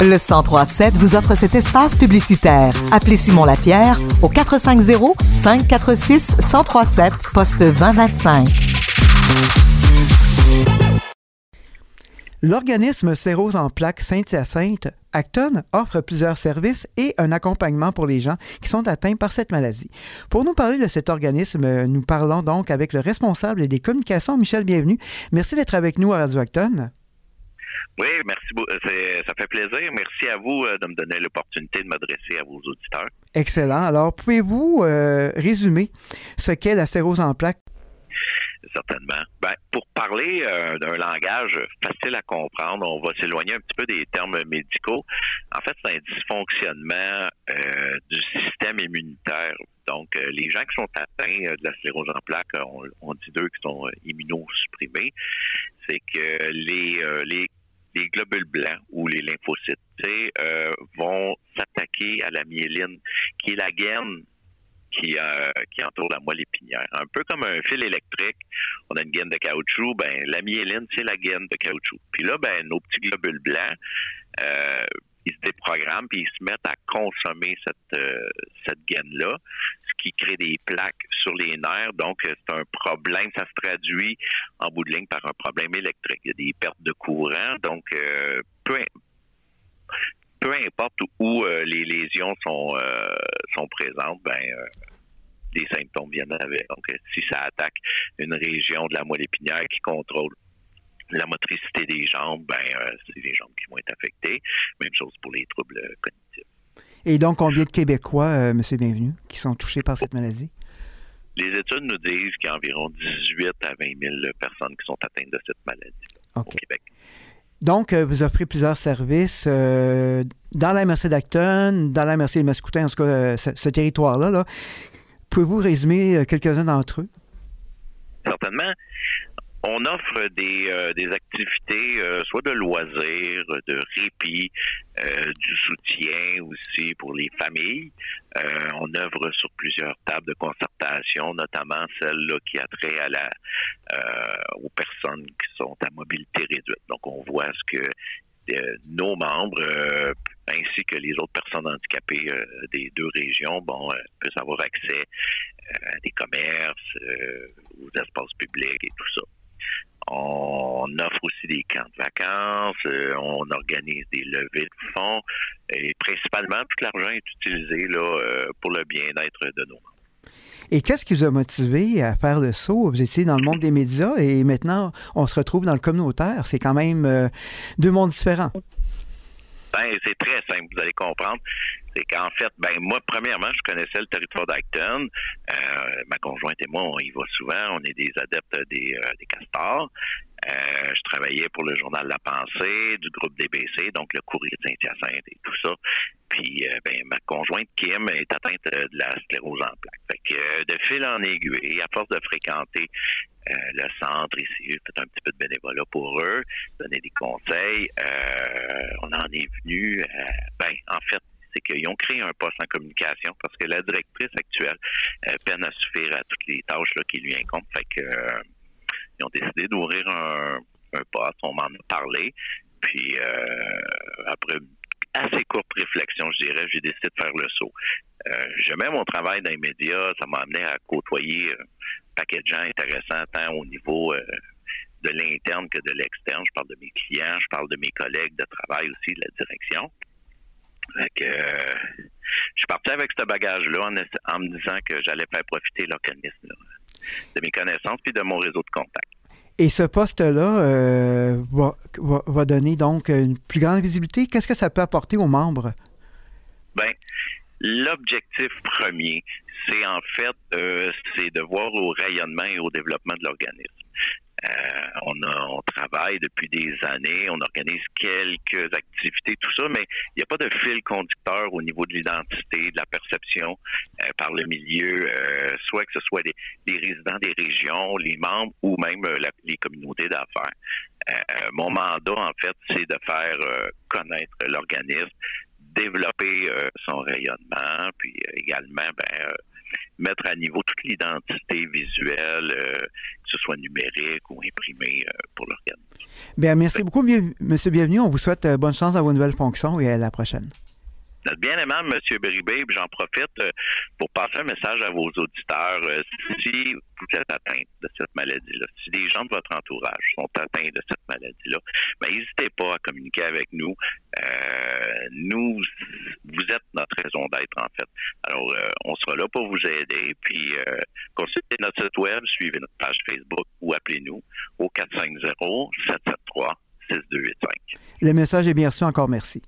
Le 1037 vous offre cet espace publicitaire. Appelez Simon Lapierre au 450 546 1037 poste 2025. L'organisme Cérose en plaques Saint-Hyacinthe, Acton, offre plusieurs services et un accompagnement pour les gens qui sont atteints par cette maladie. Pour nous parler de cet organisme, nous parlons donc avec le responsable des communications, Michel Bienvenu. Merci d'être avec nous à Radio Acton. Oui, merci. Ça fait plaisir. Merci à vous euh, de me donner l'opportunité de m'adresser à vos auditeurs. Excellent. Alors, pouvez-vous euh, résumer ce qu'est la cérose en plaques? certainement. Ben, pour parler euh, d'un langage facile à comprendre, on va s'éloigner un petit peu des termes médicaux. En fait, c'est un dysfonctionnement euh, du système immunitaire. Donc, euh, les gens qui sont atteints de la sclérose en plaques, on, dit d'eux qui sont immunosupprimés, c'est que les, les les globules blancs ou les lymphocytes vont s'attaquer à la myéline, qui est la gaine qui, euh, qui entoure la moelle épinière. Un peu comme un fil électrique, on a une gaine de caoutchouc, ben la myéline, c'est la gaine de caoutchouc. Puis là, ben nos petits globules blancs, euh, ils se déprogramment puis ils se mettent à consommer cette, euh, cette gaine-là, ce qui crée des plaques sur les nerfs. Donc, c'est un problème, ça se traduit en bout de ligne par un problème électrique. Il y a des pertes de courant. Donc, peu, peu importe où euh, les lésions sont, euh, sont présentes, ben, euh, des symptômes viennent avec. Donc, si ça attaque une région de la moelle épinière qui contrôle la motricité des jambes, ben, c'est les jambes qui vont être affectées. Même chose pour les troubles cognitifs. Et donc, combien de Québécois, M. Bienvenu, qui sont touchés par cette maladie? Les études nous disent qu'il y a environ 18 à 20 000 personnes qui sont atteintes de cette maladie au Québec. Donc, euh, vous offrez plusieurs services euh, dans la MRC d'Acton, dans la MRC de Mascoutin, en tout cas, euh, ce, territoire-là. Là. Pouvez-vous résumer quelques-uns d'entre eux? Certainement. On offre des, des activités, soit de loisirs, de répit, du soutien aussi pour les familles. on œuvre sur plusieurs tables de concertation, notamment celle qui a trait à la, aux personnes qui sont à mobilité réduite. Donc, on voit ce que euh, nos membres euh, ainsi que les autres personnes handicapées euh, des deux régions bon, peuvent avoir accès à des commerces, aux espaces publics et tout ça. On offre aussi des camps de vacances, on organise des levées de fonds et principalement tout l'argent est utilisé là, pour le bien-être de nos membres. Et qu'est-ce qui vous a motivé à faire le saut? Vous étiez dans le monde des médias et maintenant, on se retrouve dans le communautaire. C'est quand même euh, deux mondes différents. Ben, c'est très simple, vous allez comprendre. C'est qu'en fait, ben moi, premièrement, je connaissais le territoire d'Acton. Euh, ma conjointe et moi, on y va souvent. On est des adeptes des, euh, des castors. Je travaillais pour le journal La Pensée, du groupe DBC, donc le courrier de Saint-Hyacinthe et tout ça. Puis, euh, ben, ma conjointe Kim est atteinte de la sclérose en plaques. Fait que, euh, de fil en aiguille, à force de fréquenter euh, le centre ici, fait un petit peu de bénévolat pour eux, donner des conseils. on en est venu, ben, en fait, c'est qu'ils ont créé un poste en communication parce que la directrice actuelle peine à suffire à toutes les tâches là, qui lui incombent. Fait que, ils ont décidé d'ouvrir un, un poste, on m'en a parlé. Puis après assez courte réflexion, je dirais, j'ai décidé de faire le saut. Euh, J'aimais mon travail dans les médias, ça m'a amené à côtoyer un paquet de gens intéressants, tant au niveau euh, de l'interne que de l'externe. Je parle de mes clients, je parle de mes collègues de travail aussi, de la direction. Fait euh, je suis parti avec ce bagage-là en, en, me disant que j'allais faire profiter l'organisme de mes connaissances puis de mon réseau de contacts. Et ce poste-là euh, va, donner donc une plus grande visibilité. Qu'est-ce que ça peut apporter aux membres? Bien, l'objectif premier, c'est en fait euh, c'est de voir au rayonnement et au développement de l'organisme. Euh, on, on travaille depuis des années, on organise quelques activités, tout ça, mais il n'y a pas de fil conducteur au niveau de l'identité, de la perception euh, par le milieu, euh, soit que ce soit des, résidents des régions, les membres ou même les communautés d'affaires. mon mandat, en fait, c'est de faire connaître l'organisme, développer son rayonnement, puis également ben, mettre à niveau toute l'identité visuelle, que ce soit numérique ou imprimée pour l'organisme. Bien, merci beaucoup, M. Bienvenu. On vous souhaite bonne chance à vos nouvelles fonctions et à la prochaine. Notre bien aimable M. Beribé, j'en profite euh, pour passer un message à vos auditeurs. Euh, si vous êtes atteint de cette maladie-là, si des gens de votre entourage sont atteints de cette maladie-là, ben, n'hésitez pas à communiquer avec nous. Euh, nous, vous êtes notre raison d'être, en fait. Alors, on sera là pour vous aider. Puis, consultez notre site web, suivez notre page Facebook ou appelez-nous au 450-773-6285. Le message est bien reçu. Encore merci.